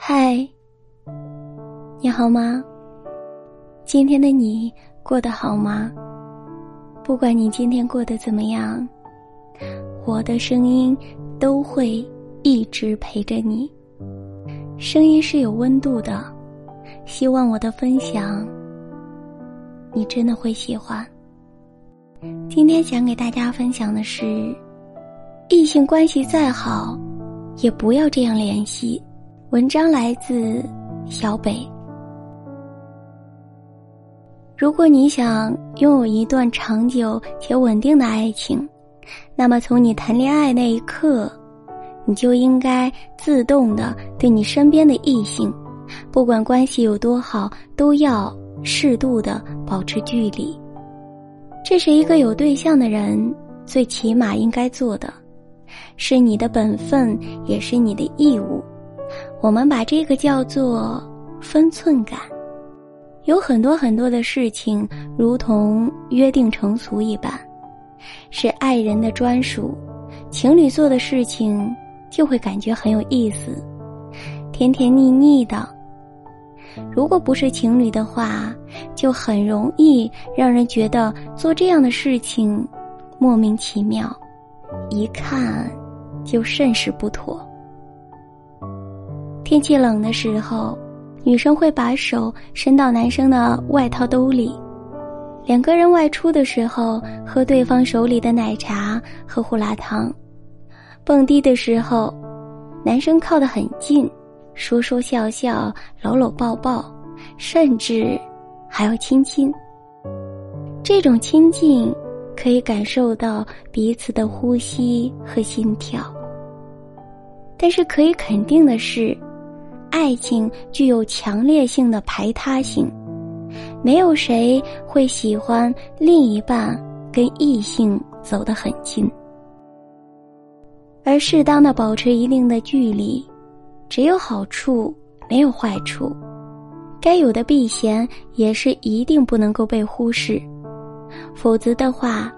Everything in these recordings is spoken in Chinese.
嗨，你好吗？今天的你过得好吗？不管你今天过得怎么样，我的声音都会一直陪着你。声音是有温度的，希望我的分享你真的会喜欢。今天想给大家分享的是，异性关系再好，也不要这样联系。文章来自小北。如果你想拥有一段长久且稳定的爱情，那么从你谈恋爱那一刻，你就应该自动的对你身边的异性，不管关系有多好，都要适度的保持距离。这是一个有对象的人最起码应该做的，是你的本分，也是你的义务。我们把这个叫做分寸感。有很多很多的事情，如同约定成俗一般，是爱人的专属。情侣做的事情就会感觉很有意思，甜甜腻腻的。如果不是情侣的话，就很容易让人觉得做这样的事情莫名其妙，一看就甚是不妥。天气冷的时候，女生会把手伸到男生的外套兜里，两个人外出的时候喝对方手里的奶茶和胡辣汤，蹦迪的时候，男生靠得很近，说说笑笑，搂搂抱抱，甚至还要亲亲。这种亲近可以感受到彼此的呼吸和心跳，但是可以肯定的是。爱情具有强烈性的排他性，没有谁会喜欢另一半跟异性走得很近，而适当的保持一定的距离，只有好处没有坏处，该有的避嫌也是一定不能够被忽视，否则的话，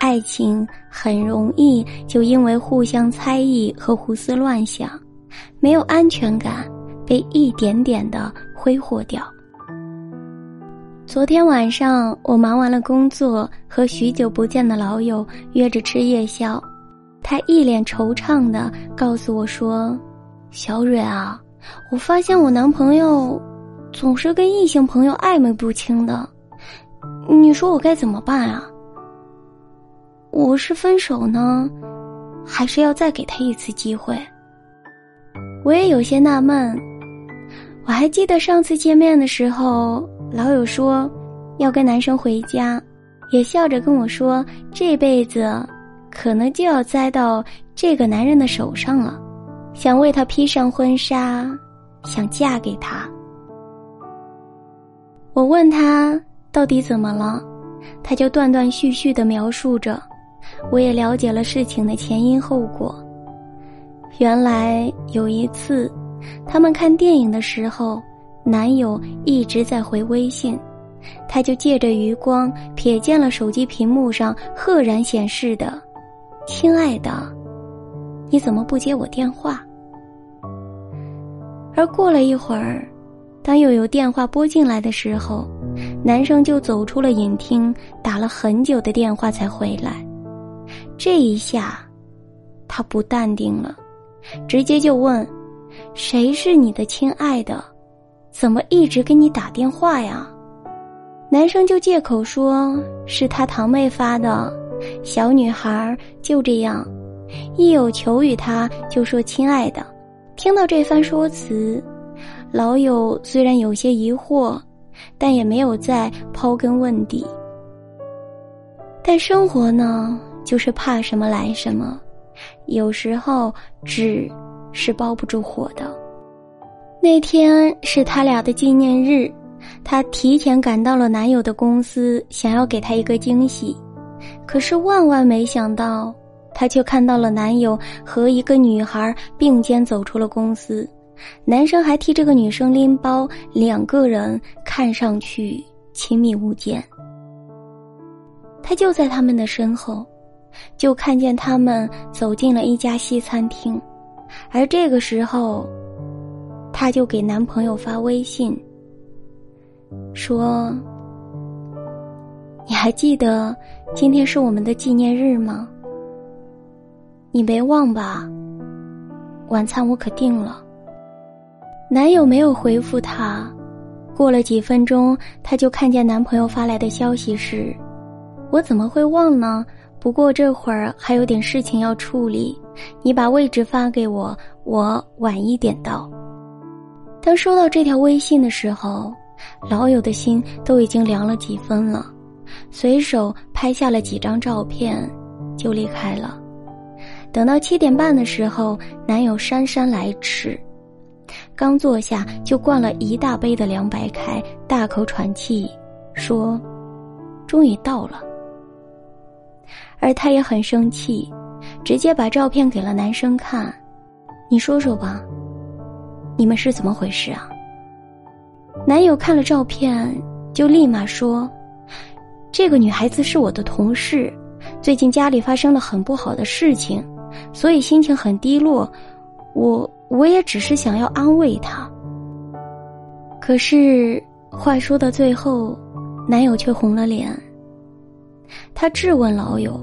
爱情很容易就因为互相猜疑和胡思乱想，没有安全感。被一点点的挥霍掉。昨天晚上我忙完了工作，和许久不见的老友约着吃夜宵，他一脸惆怅的告诉我说：“小蕊啊，我发现我男朋友总是跟异性朋友暧昧不清的，你说我该怎么办啊？我是分手呢，还是要再给他一次机会？”我也有些纳闷。我还记得上次见面的时候，老友说要跟男生回家，也笑着跟我说这辈子可能就要栽到这个男人的手上了，想为他披上婚纱，想嫁给他。我问他到底怎么了，他就断断续续的描述着，我也了解了事情的前因后果。原来有一次。他们看电影的时候，男友一直在回微信，他就借着余光瞥见了手机屏幕上赫然显示的“亲爱的，你怎么不接我电话？”而过了一会儿，当又有电话拨进来的时候，男生就走出了影厅，打了很久的电话才回来。这一下，他不淡定了，直接就问。谁是你的亲爱的？怎么一直给你打电话呀？男生就借口说是他堂妹发的。小女孩就这样，一有求于他就说亲爱的。听到这番说辞，老友虽然有些疑惑，但也没有再刨根问底。但生活呢，就是怕什么来什么，有时候只。是包不住火的。那天是他俩的纪念日，她提前赶到了男友的公司，想要给他一个惊喜。可是万万没想到，她却看到了男友和一个女孩并肩走出了公司，男生还替这个女生拎包，两个人看上去亲密无间。他就在他们的身后，就看见他们走进了一家西餐厅。而这个时候，她就给男朋友发微信，说：“你还记得今天是我们的纪念日吗？你没忘吧？晚餐我可定了。”男友没有回复她。过了几分钟，她就看见男朋友发来的消息是：“我怎么会忘呢？不过这会儿还有点事情要处理，你把位置发给我，我晚一点到。”当收到这条微信的时候，老友的心都已经凉了几分了，随手拍下了几张照片，就离开了。等到七点半的时候，男友姗姗来迟。刚坐下就灌了一大杯的凉白开，大口喘气，说：“终于到了。”而他也很生气，直接把照片给了男生看：“你说说吧，你们是怎么回事啊？”男友看了照片，就立马说：“这个女孩子是我的同事，最近家里发生了很不好的事情，所以心情很低落。我。”我也只是想要安慰她，可是话说到最后，男友却红了脸。他质问老友：“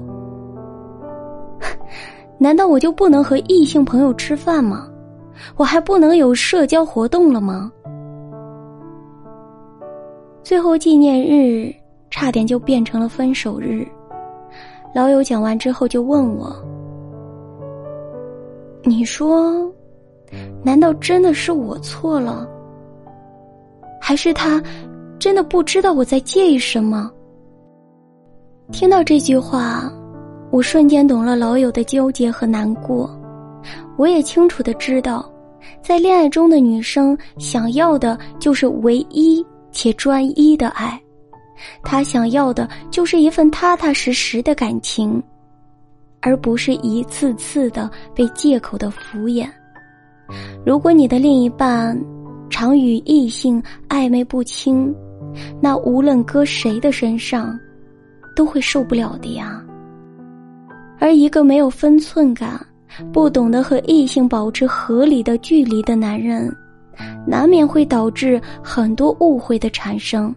难道我就不能和异性朋友吃饭吗？我还不能有社交活动了吗？”最后纪念日差点就变成了分手日。老友讲完之后就问我：“你说？”难道真的是我错了？还是他真的不知道我在介意什么？听到这句话，我瞬间懂了老友的纠结和难过。我也清楚的知道，在恋爱中的女生想要的就是唯一且专一的爱，她想要的就是一份踏踏实实的感情，而不是一次次的被借口的敷衍。如果你的另一半常与异性暧昧不清，那无论搁谁的身上，都会受不了的呀。而一个没有分寸感、不懂得和异性保持合理的距离的男人，难免会导致很多误会的产生，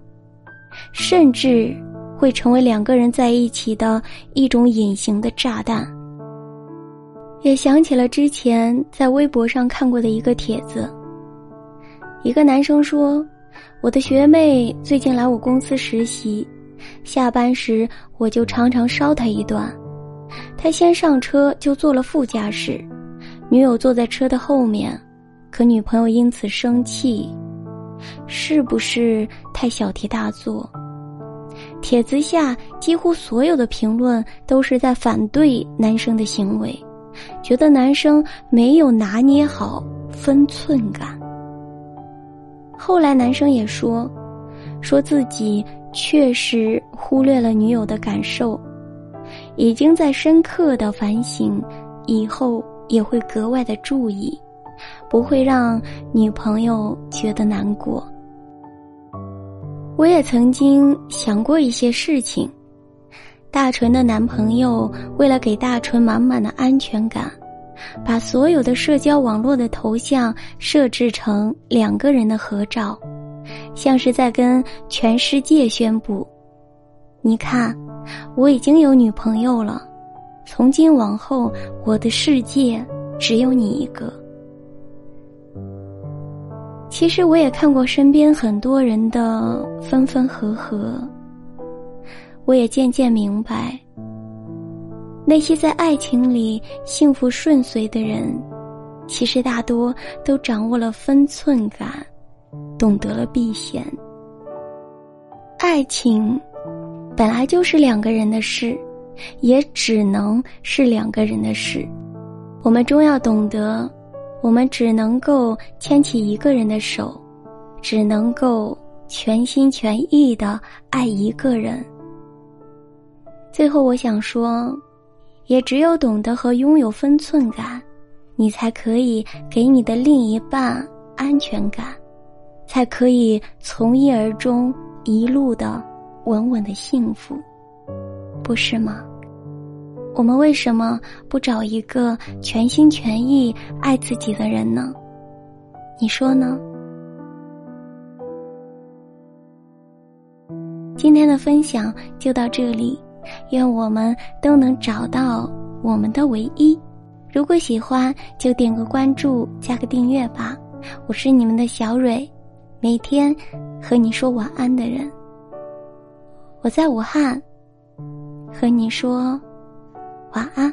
甚至会成为两个人在一起的一种隐形的炸弹。也想起了之前在微博上看过的一个帖子。一个男生说：“我的学妹最近来我公司实习，下班时我就常常捎她一段。他先上车就坐了副驾驶，女友坐在车的后面，可女朋友因此生气，是不是太小题大做？”帖子下几乎所有的评论都是在反对男生的行为。觉得男生没有拿捏好分寸感。后来男生也说，说自己确实忽略了女友的感受，已经在深刻的反省，以后也会格外的注意，不会让女朋友觉得难过。我也曾经想过一些事情。大纯的男朋友为了给大纯满满的安全感，把所有的社交网络的头像设置成两个人的合照，像是在跟全世界宣布：“你看，我已经有女朋友了，从今往后我的世界只有你一个。”其实我也看过身边很多人的分分合合。我也渐渐明白，那些在爱情里幸福顺遂的人，其实大多都掌握了分寸感，懂得了避嫌。爱情本来就是两个人的事，也只能是两个人的事。我们终要懂得，我们只能够牵起一个人的手，只能够全心全意的爱一个人。最后，我想说，也只有懂得和拥有分寸感，你才可以给你的另一半安全感，才可以从一而终，一路的稳稳的幸福，不是吗？我们为什么不找一个全心全意爱自己的人呢？你说呢？今天的分享就到这里，愿我们都能找到我们的唯一。如果喜欢，就点个关注，加个订阅吧。我是你们的小蕊，每天和你说晚安的人。我在武汉，和你说晚安。